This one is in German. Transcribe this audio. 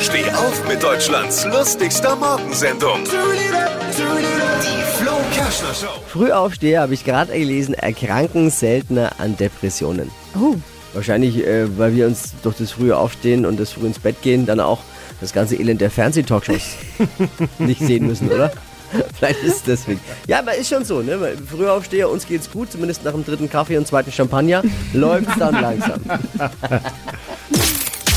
Steh auf mit Deutschlands lustigster Morgensendung. Die Flo Kerschner Show. Frühaufsteher, habe ich gerade gelesen, erkranken seltener an Depressionen. Oh, Wahrscheinlich, äh, weil wir uns durch das frühe Aufstehen und das früh ins Bett gehen dann auch das ganze Elend der Fernsehtalkshows nicht sehen müssen, oder? Vielleicht ist es deswegen. Ja, aber ist schon so, ne? Weil Frühaufsteher, uns geht's gut, zumindest nach dem dritten Kaffee und zweiten Champagner, läuft's dann langsam.